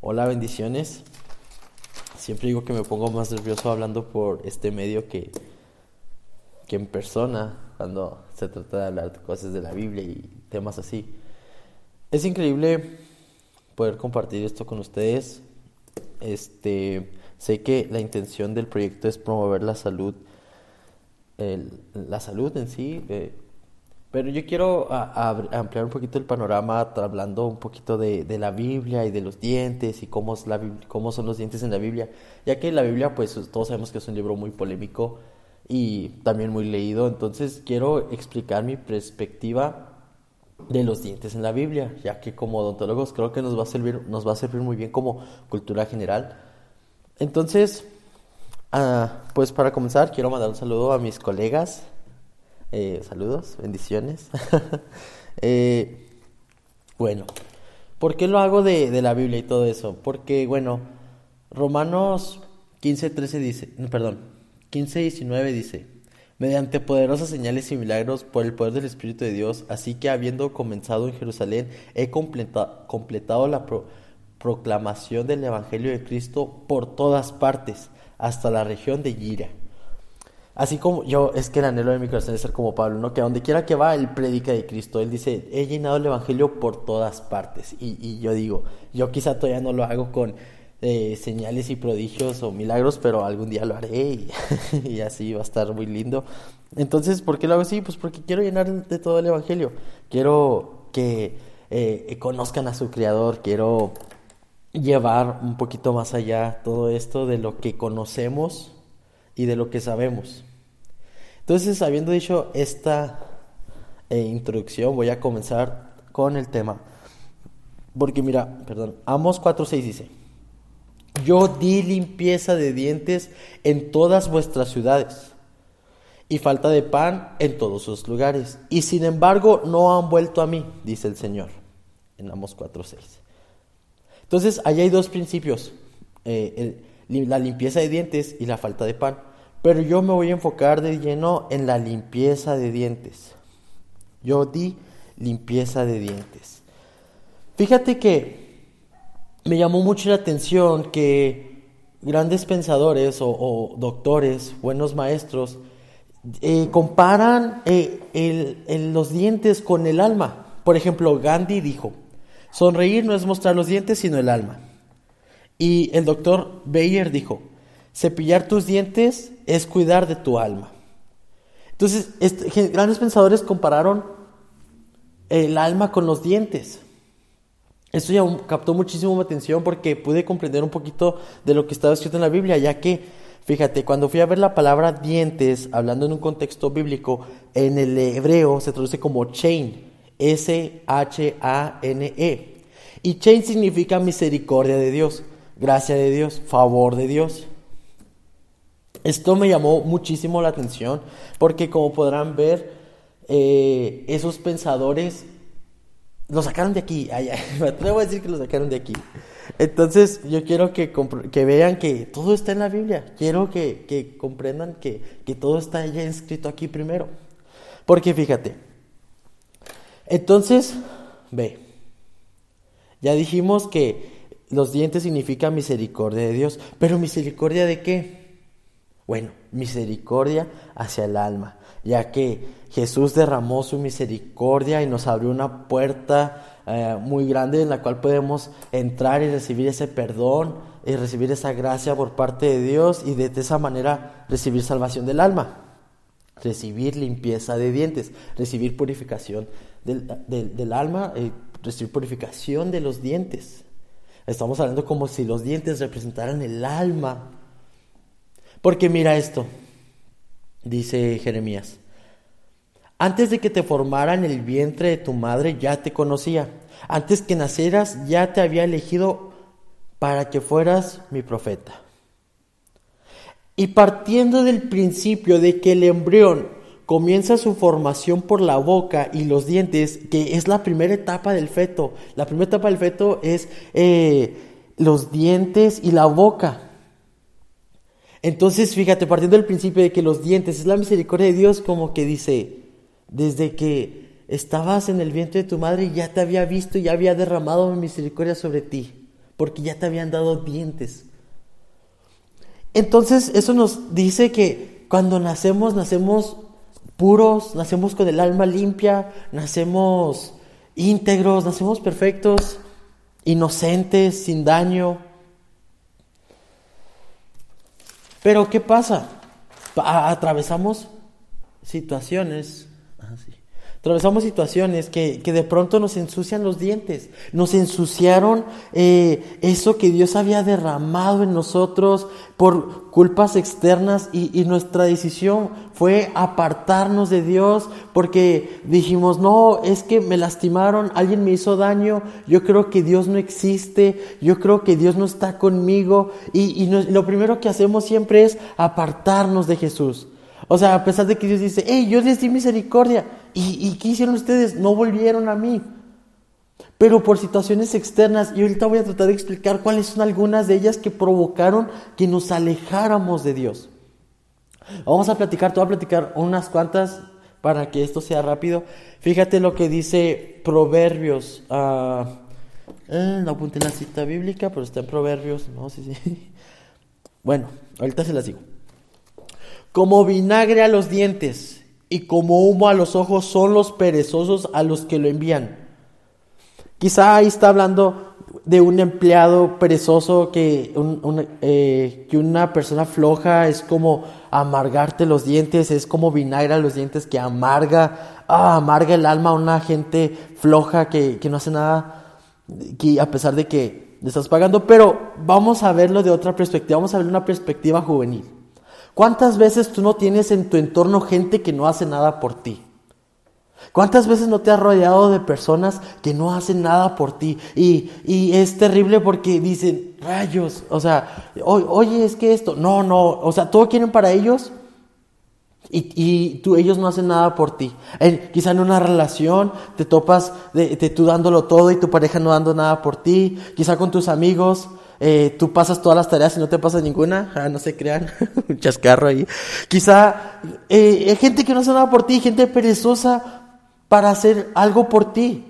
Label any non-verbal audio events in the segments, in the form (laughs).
Hola, bendiciones. Siempre digo que me pongo más nervioso hablando por este medio que, que en persona cuando se trata de hablar de cosas de la Biblia y temas así. Es increíble poder compartir esto con ustedes. Este, sé que la intención del proyecto es promover la salud, la salud en sí, eh, pero yo quiero ampliar un poquito el panorama hablando un poquito de, la Biblia y de los dientes y cómo, es la, cómo son los dientes en la Biblia, ya que la Biblia pues todos sabemos que es un libro muy polémico y también muy leído, entonces quiero explicar mi perspectiva de los dientes en la Biblia, ya que como odontólogos creo que nos va a servir, nos va a servir muy bien como cultura general. Entonces, ah, pues para comenzar quiero mandar un saludo a mis colegas. Eh, saludos, bendiciones. (laughs) Eh, bueno, ¿por qué lo hago de, la Biblia y todo eso? Porque, bueno, Romanos 15, 13 dice, perdón, 15, 19 dice, mediante poderosas señales y milagros por el poder del Espíritu de Dios, así que habiendo comenzado en Jerusalén, he completado la proclamación del Evangelio de Cristo por todas partes, hasta la región de Gira. Así como yo, es que el anhelo de mi corazón es ser como Pablo, ¿no? Que donde quiera que va, él predica de Cristo. Él dice, he llenado el Evangelio por todas partes. Y, y yo digo, yo quizá todavía no lo hago con eh, señales y prodigios o milagros, pero algún día lo haré (laughs) y, así va a estar muy lindo. Entonces, ¿por qué lo hago así? Pues porque quiero llenar de todo el Evangelio. Quiero que eh, conozcan a su Creador, quiero llevar un poquito más allá todo esto de lo que conocemos y de lo que sabemos. Entonces, habiendo dicho esta eh, introducción, voy a comenzar con el tema. Porque mira, perdón, Amos 4.6 dice, yo di limpieza de dientes en todas vuestras ciudades y falta de pan en todos sus lugares. Y sin embargo no han vuelto a mí, dice el Señor. En Amos 4.6. Entonces, allá hay dos principios. Eh, la limpieza de dientes y la falta de pan. Pero yo me voy a enfocar de lleno en la limpieza de dientes. Yo di limpieza de dientes. Fíjate que me llamó mucho la atención que grandes pensadores o, doctores, buenos maestros, eh, comparan eh, los dientes con el alma. Por ejemplo, Gandhi dijo, sonreír no es mostrar los dientes, sino el alma. Y el doctor Bayer dijo, cepillar tus dientes es cuidar de tu alma. Entonces, este, grandes pensadores compararon el alma con los dientes. Esto ya captó muchísimo mi atención porque pude comprender un poquito de lo que estaba escrito en la Biblia, ya que, fíjate, cuando fui a ver la palabra dientes, hablando en un contexto bíblico, en el hebreo se traduce como chain, S-H-A-N-E. Y chain significa misericordia de Dios, gracia de Dios, favor de Dios. Esto me llamó muchísimo la atención porque como podrán ver, eh, esos pensadores lo sacaron de aquí. (laughs) me atrevo a decir que lo sacaron de aquí. Entonces, yo quiero que, que vean que todo está en la Biblia. Quiero que, que comprendan que, que, todo está ya escrito aquí primero. Porque fíjate. Entonces, ve. Ya dijimos que los dientes significan misericordia de Dios. Pero misericordia de qué? Bueno, misericordia hacia el alma ya que Jesús derramó su misericordia y nos abrió una puerta eh, muy grande en la cual podemos entrar y recibir ese perdón y recibir esa gracia por parte de Dios y de, esa manera recibir salvación del alma, recibir limpieza de dientes, recibir purificación del, alma, y recibir purificación de los dientes. Estamos hablando como si los dientes representaran el alma. Porque mira esto, dice Jeremías. Antes de que te formara en el vientre de tu madre ya te conocía. Antes que nacieras ya te había elegido para que fueras mi profeta. Y partiendo del principio de que el embrión comienza su formación por la boca y los dientes, que es la primera etapa del feto. La primera etapa del feto es eh, los dientes y la boca. Entonces, fíjate, partiendo del principio de que los dientes es la misericordia de Dios, como que dice, desde que estabas en el vientre de tu madre ya te había visto ya había derramado mi misericordia sobre ti, porque ya te habían dado dientes. Entonces, eso nos dice que cuando nacemos, nacemos puros, nacemos con el alma limpia, nacemos íntegros, nacemos perfectos, inocentes, sin daño. Pero ¿qué pasa? Atravesamos situaciones Atravesamos situaciones que, que, de pronto nos ensucian los dientes, nos ensuciaron eh, eso que Dios había derramado en nosotros por culpas externas y, y, nuestra decisión fue apartarnos de Dios porque dijimos, no, es que me lastimaron, alguien me hizo daño, yo creo que Dios no existe, yo creo que Dios no está conmigo y, y lo primero que hacemos siempre es apartarnos de Jesús. O sea, a pesar de que Dios dice, hey, yo les di misericordia. ¿Y, qué hicieron ustedes? No volvieron a mí. Pero por situaciones externas, y ahorita voy a tratar de explicar cuáles son algunas de ellas que provocaron que nos alejáramos de Dios. Vamos a platicar, te voy a platicar unas cuantas para que esto sea rápido. Fíjate lo que dice Proverbios. Uh, no apunté la cita bíblica, pero está en Proverbios. No, sí, sí. (laughs) Bueno, ahorita se las digo. Como vinagre a los dientes y como humo a los ojos son los perezosos a los que lo envían. Quizá ahí está hablando de un empleado perezoso que, eh, una persona floja es como amargarte los dientes, es como vinagre a los dientes que amarga, ah, amarga el alma a una gente floja que, que no hace nada, que a pesar de que le estás pagando, pero vamos a verlo de otra perspectiva, vamos a ver una perspectiva juvenil. ¿Cuántas veces tú no tienes en tu entorno gente que no hace nada por ti? ¿Cuántas veces no te has rodeado de personas que no hacen nada por ti? Y, y es terrible porque dicen, rayos, o sea, oye, es que esto, no, no, o sea, todo quieren para ellos y, y tú, ellos no hacen nada por ti. quizá en una relación te topas de, de tú dándolo todo y tu pareja no dando nada por ti. Quizá con tus amigos eh, tú pasas todas las tareas y no te pasa ninguna, ah, no se crean, (laughs) un chascarro ahí. Quizá eh, hay gente que no hace nada por ti, gente perezosa para hacer algo por ti.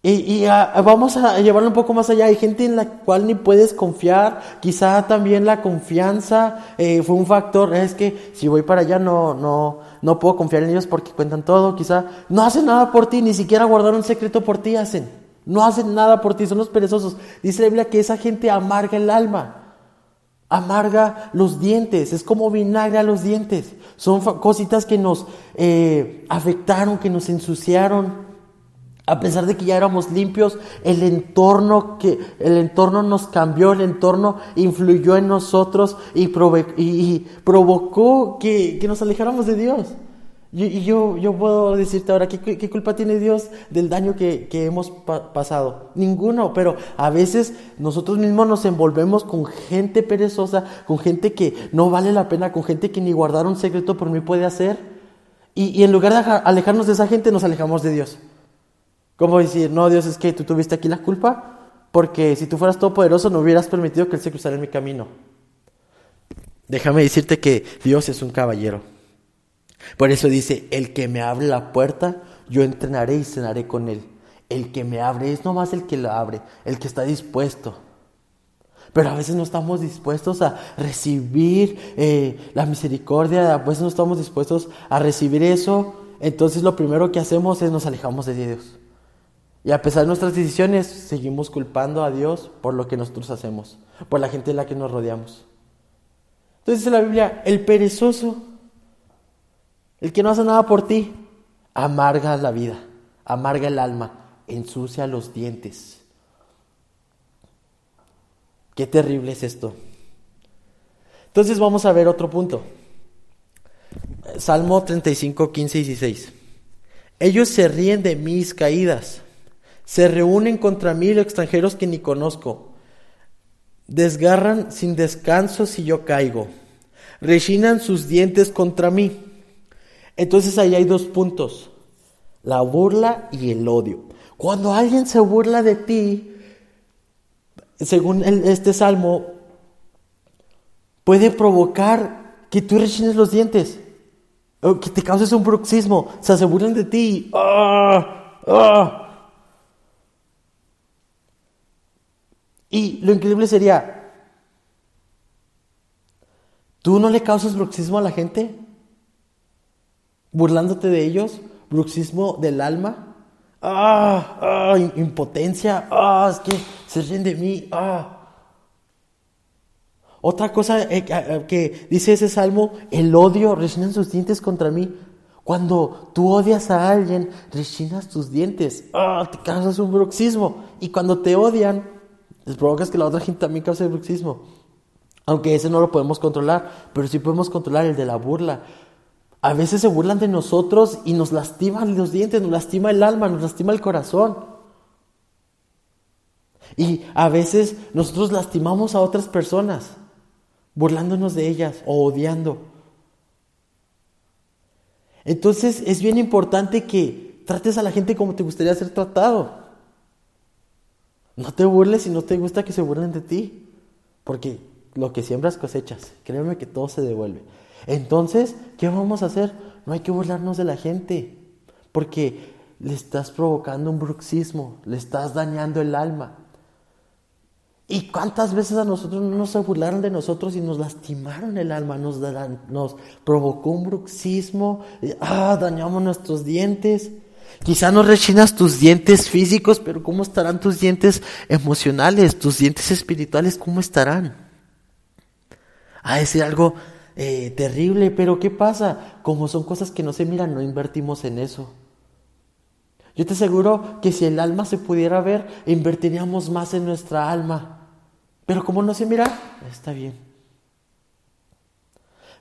Y, ah, vamos a llevarlo un poco más allá. Hay gente en la cual ni puedes confiar. Quizá también la confianza eh, fue un factor. Es que si voy para allá no, no, no puedo confiar en ellos porque cuentan todo. Quizá no hacen nada por ti, ni siquiera guardar un secreto por ti hacen. No hacen nada por ti, son los perezosos. Dice la Biblia que esa gente amarga el alma, amarga los dientes, es como vinagre a los dientes. Son cositas que nos eh, afectaron, que nos ensuciaron. A pesar de que ya éramos limpios, el entorno, que, el entorno nos cambió, el entorno influyó en nosotros y, provocó que nos alejáramos de Dios. Y, yo, yo puedo decirte ahora, ¿qué, culpa tiene Dios del daño que, hemos pasado? Ninguno, pero a veces nosotros mismos nos envolvemos con gente perezosa, con gente que no vale la pena, con gente que ni guardar un secreto por mí puede hacer. Y, en lugar de alejarnos de esa gente, nos alejamos de Dios. ¿Cómo decir, no, Dios, es que tú tuviste aquí la culpa? Porque si tú fueras todopoderoso no hubieras permitido que Él se cruzara en mi camino. Déjame decirte que Dios es un caballero. Por eso dice, el que me abre la puerta, yo entrenaré y cenaré con él. El que me abre es nomás el que la abre, el que está dispuesto. Pero a veces no estamos dispuestos a recibir eh, la misericordia, a veces no estamos dispuestos a recibir eso. Entonces lo primero que hacemos es nos alejamos de Dios. Y a pesar de nuestras decisiones, seguimos culpando a Dios por lo que nosotros hacemos, por la gente en la que nos rodeamos. Entonces dice la Biblia, el perezoso el que no hace nada por ti, amarga la vida, amarga el alma, ensucia los dientes. Qué terrible es esto. Entonces vamos a ver otro punto. Salmo 35, 15 y 16. Ellos se ríen de mis caídas, Se reúnen contra mí los extranjeros que ni conozco. Desgarran sin descanso si yo caigo. Rechinan sus dientes contra mí. Entonces ahí hay dos puntos. La burla y el odio. Cuando alguien se burla de ti, según este salmo, puede provocar que tú rechines los dientes. O que te causes un bruxismo. Se burlan de ti. ¡Ah! ¡Ah! Y lo increíble sería, ¿tú no le causas bruxismo a la gente? Burlándote de ellos, bruxismo del alma. ¡Ah! ¡Ah! Impotencia. ¡Ah! Es que se ríen de mí. ¡Ah! Otra cosa eh, eh, que dice ese salmo, el odio, rechinan sus dientes contra mí. Cuando tú odias a alguien, rechinas tus dientes. ¡Ah! Te causas un bruxismo. Y cuando te odian, les provocas que la otra gente también cause bruxismo. Aunque ese no lo podemos controlar, pero sí podemos controlar el de la burla. A veces se burlan de nosotros y nos lastiman los dientes, nos lastima el alma, nos lastima el corazón. Y a veces nosotros lastimamos a otras personas, burlándonos de ellas o odiando. Entonces es bien importante que trates a la gente como te gustaría ser tratado. No te burles si no te gusta que se burlen de ti. Porque lo que siembras cosechas. Créeme que todo se devuelve. Entonces, ¿qué vamos a hacer? No hay que burlarnos de la gente. Porque le estás provocando un bruxismo. Le estás dañando el alma. ¿Y cuántas veces a nosotros no nos burlaron de nosotros y nos lastimaron el alma? Nos, nos provocó un bruxismo. Ah, dañamos nuestros dientes. Quizá no rechinas tus dientes físicos, pero ¿cómo estarán tus dientes emocionales, tus dientes espirituales? ¿Cómo estarán? A decir algo eh, terrible, pero ¿qué pasa? Como son cosas que no se miran, no invertimos en eso. Yo te aseguro que si el alma se pudiera ver, invertiríamos más en nuestra alma. Pero como no se mira, está bien.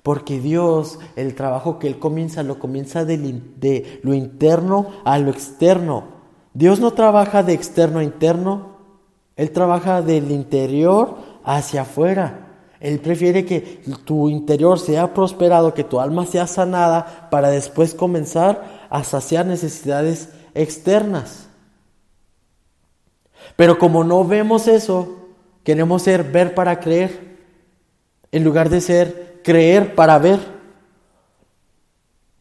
Porque Dios, el trabajo que Él comienza, lo comienza de, lo interno a lo externo. Dios no trabaja de externo a interno, Él trabaja del interior hacia afuera. Él prefiere que tu interior sea prosperado, que tu alma sea sanada, para después comenzar a saciar necesidades externas. Pero como no vemos eso, queremos ser ver para creer, en lugar de ser creer para ver.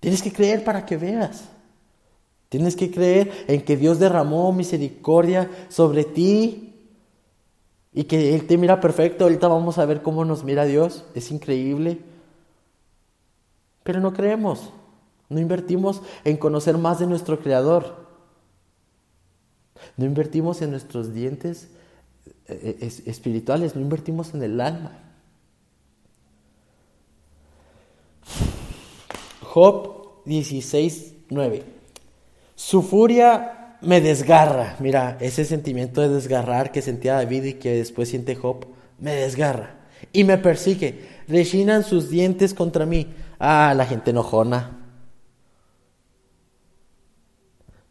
Tienes que creer para que veas. Tienes que creer en que Dios derramó misericordia sobre ti y que Él te mira perfecto. Ahorita vamos a ver cómo nos mira Dios. Es increíble. Pero no creemos. No invertimos en conocer más de nuestro Creador. No invertimos en nuestros dientes eh, eh, espirituales. No invertimos en el alma. Job 16.9 Su furia me desgarra. Mira, ese sentimiento de desgarrar que sentía David y que después siente Job, me desgarra. Y me persigue. Rechinan sus dientes contra mí. Ah, la gente enojona.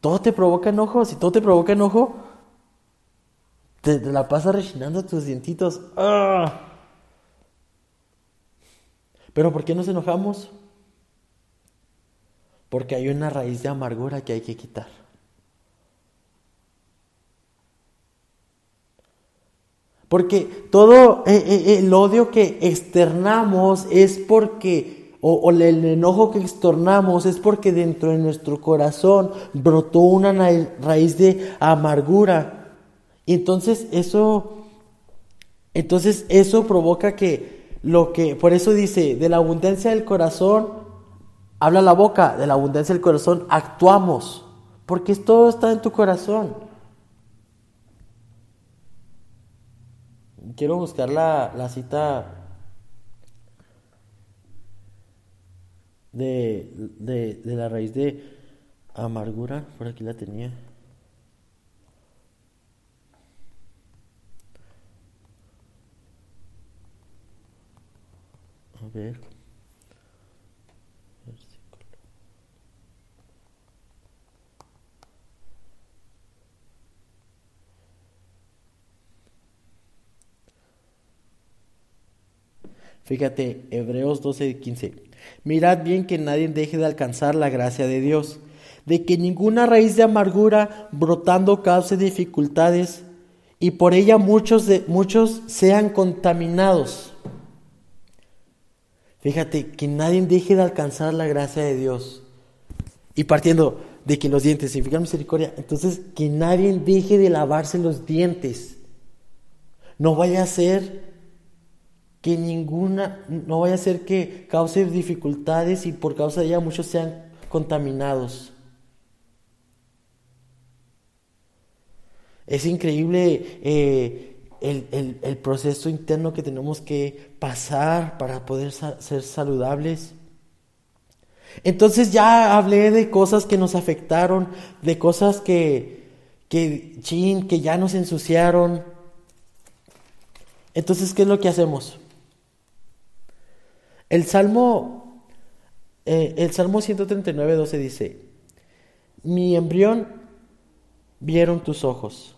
Todo te provoca enojo. Si todo te provoca enojo, te, la pasas rechinando tus dientitos. Ah. Pero ¿por qué nos enojamos? Porque hay una raíz de amargura que hay que quitar. Porque todo eh, eh, el odio que externamos es porque, o, el enojo que externamos es porque dentro de nuestro corazón brotó una raíz de amargura. Y entonces eso, entonces eso provoca que lo que, por eso dice, de la abundancia del corazón Habla la boca, de la abundancia del corazón actuamos, porque todo está en tu corazón. Quiero buscar la, la cita de, de, la raíz de amargura, por aquí la tenía. A ver. Fíjate, Hebreos 12, 15. Mirad bien que nadie deje de alcanzar la gracia de Dios, de que ninguna raíz de amargura brotando cause dificultades y por ella muchos, muchos sean contaminados. Fíjate, que nadie deje de alcanzar la gracia de Dios. Y partiendo de que los dientes significan misericordia, entonces que nadie deje de lavarse los dientes. No vaya a ser que ninguna, no vaya a ser que cause dificultades y por causa de ella muchos sean contaminados. Es increíble eh, el, el, proceso interno que tenemos que pasar para poder ser saludables. Entonces ya hablé de cosas que nos afectaron, de cosas que, que, chin, que ya nos ensuciaron. Entonces, ¿qué es lo que hacemos? El Salmo, eh, el Salmo 139, 12 dice, mi embrión vieron tus ojos.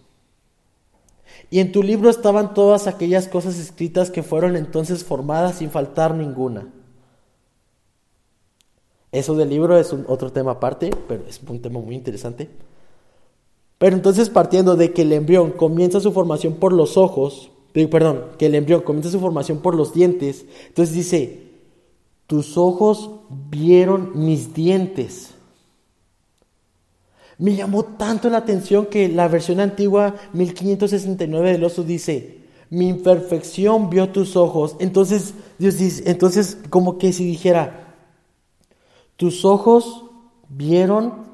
Y en tu libro estaban todas aquellas cosas escritas que fueron entonces formadas sin faltar ninguna. Eso del libro es otro tema aparte, pero es un tema muy interesante. Pero entonces partiendo de que el embrión comienza su formación por los ojos, perdón, que el embrión comienza su formación por los dientes, entonces dice, tus ojos vieron mis dientes. Me llamó tanto la atención que la versión antigua 1569 del oso dice, mi imperfección vio tus ojos. Entonces, Dios dice, entonces como que si dijera, tus ojos vieron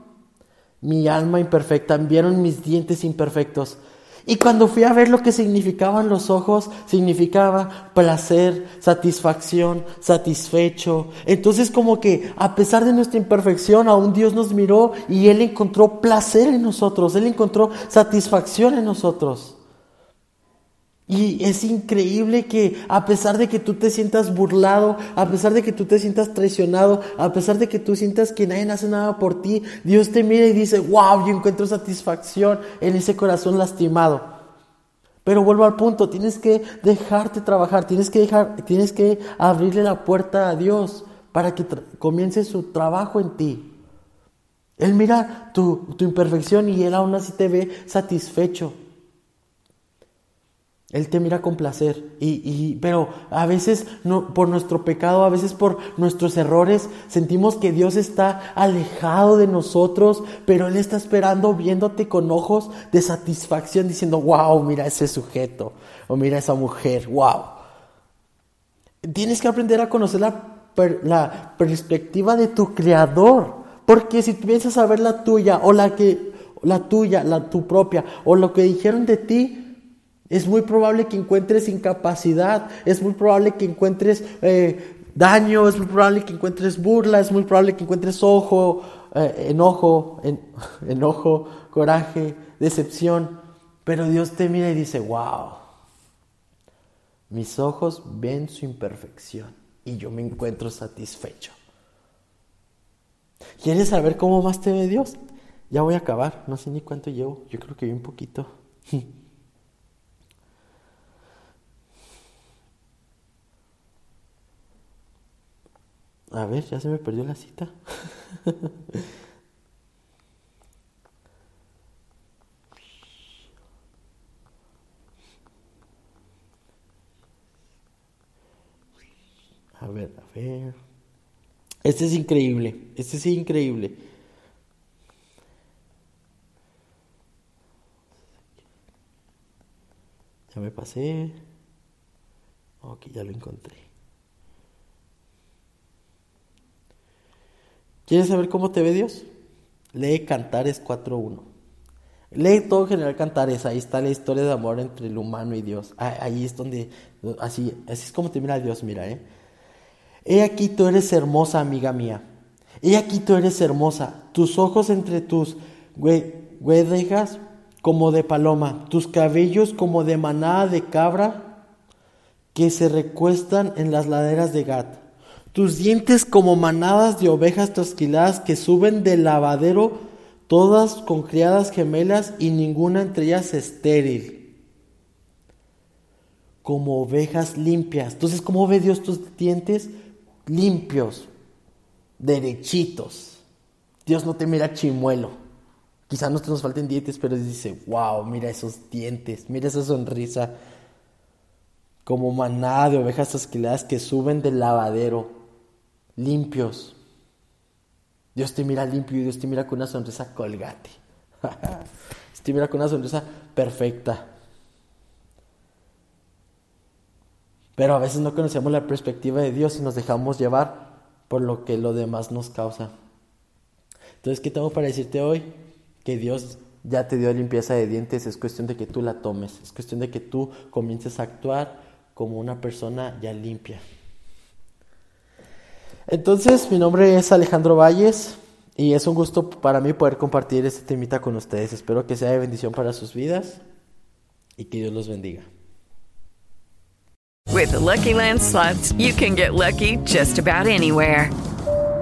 mi alma imperfecta, vieron mis dientes imperfectos. Y cuando fui a ver lo que significaban los ojos, significaba placer, satisfacción, satisfecho. Entonces como que a pesar de nuestra imperfección, aún Dios nos miró y Él encontró placer en nosotros, Él encontró satisfacción en nosotros. Y es increíble que a pesar de que tú te sientas burlado, a pesar de que tú te sientas traicionado, a pesar de que tú sientas que nadie hace nada por ti, Dios te mira y dice, wow, yo encuentro satisfacción en ese corazón lastimado. Pero vuelvo al punto, tienes que dejarte trabajar, tienes que dejar, tienes que abrirle la puerta a Dios para que comience su trabajo en ti. Él mira tu, tu imperfección y Él aún así te ve satisfecho. Él te mira con placer. Y, pero a veces no, por nuestro pecado, a veces por nuestros errores, sentimos que Dios está alejado de nosotros, pero Él está esperando viéndote con ojos de satisfacción, diciendo, wow, mira ese sujeto, o mira esa mujer, wow. Tienes que aprender a conocer la, la perspectiva de tu creador, porque si piensas a ver la tuya, o la que, la tuya, la tu propia, o lo que dijeron de ti, es muy probable que encuentres incapacidad, es muy probable que encuentres eh, daño, es muy probable que encuentres burla, es muy probable que encuentres ojo, eh, enojo, (laughs) enojo, coraje, decepción. Pero Dios te mira y dice, wow, mis ojos ven su imperfección y yo me encuentro satisfecho. ¿Quieres saber cómo más te ve Dios? Ya voy a acabar, no sé ni cuánto llevo, yo creo que vi un poquito. (laughs) A ver, ya se me perdió la cita. a ver, a ver. Este es increíble. Este es increíble. Ya me pasé. Ok, ya lo encontré. ¿Quieres saber cómo te ve Dios? Lee Cantares 4.1. Lee todo General Cantares, ahí está la historia de amor entre el humano y Dios. Ah, ahí es donde, así, así es como te mira Dios, mira, ¿eh? He aquí tú eres hermosa, amiga mía. He aquí tú eres hermosa, tus ojos entre tus huedejas como de paloma, tus cabellos como de manada de cabra que se recuestan en las laderas de Gat tus dientes como manadas de ovejas trasquiladas que suben del lavadero, todas con criadas gemelas y ninguna entre ellas estéril. como ovejas limpias. Entonces, ¿cómo ve Dios tus dientes? Limpios, derechitos. Dios no te mira chimuelo. Quizás no te nos falten dientes, pero dice, wow, mira esos dientes, mira esa sonrisa. Como manada de ovejas asquiladas que suben del lavadero, limpios. Dios te mira limpio y Dios te mira con una sonrisa colgate. (laughs) Dios te mira con una sonrisa perfecta. Pero a veces no conocemos la perspectiva de Dios y nos dejamos llevar por lo que lo demás nos causa. Entonces, ¿qué tengo para decirte hoy? Que Dios ya te dio limpieza de dientes, es cuestión de que tú la tomes, es cuestión de que tú comiences a actuar como una persona ya limpia. Entonces, mi nombre es Alejandro Valles y es un gusto para mí poder compartir este temita con ustedes. Espero que sea de bendición para sus vidas y que Dios los bendiga. With the Lucky Land you can get lucky just about anywhere.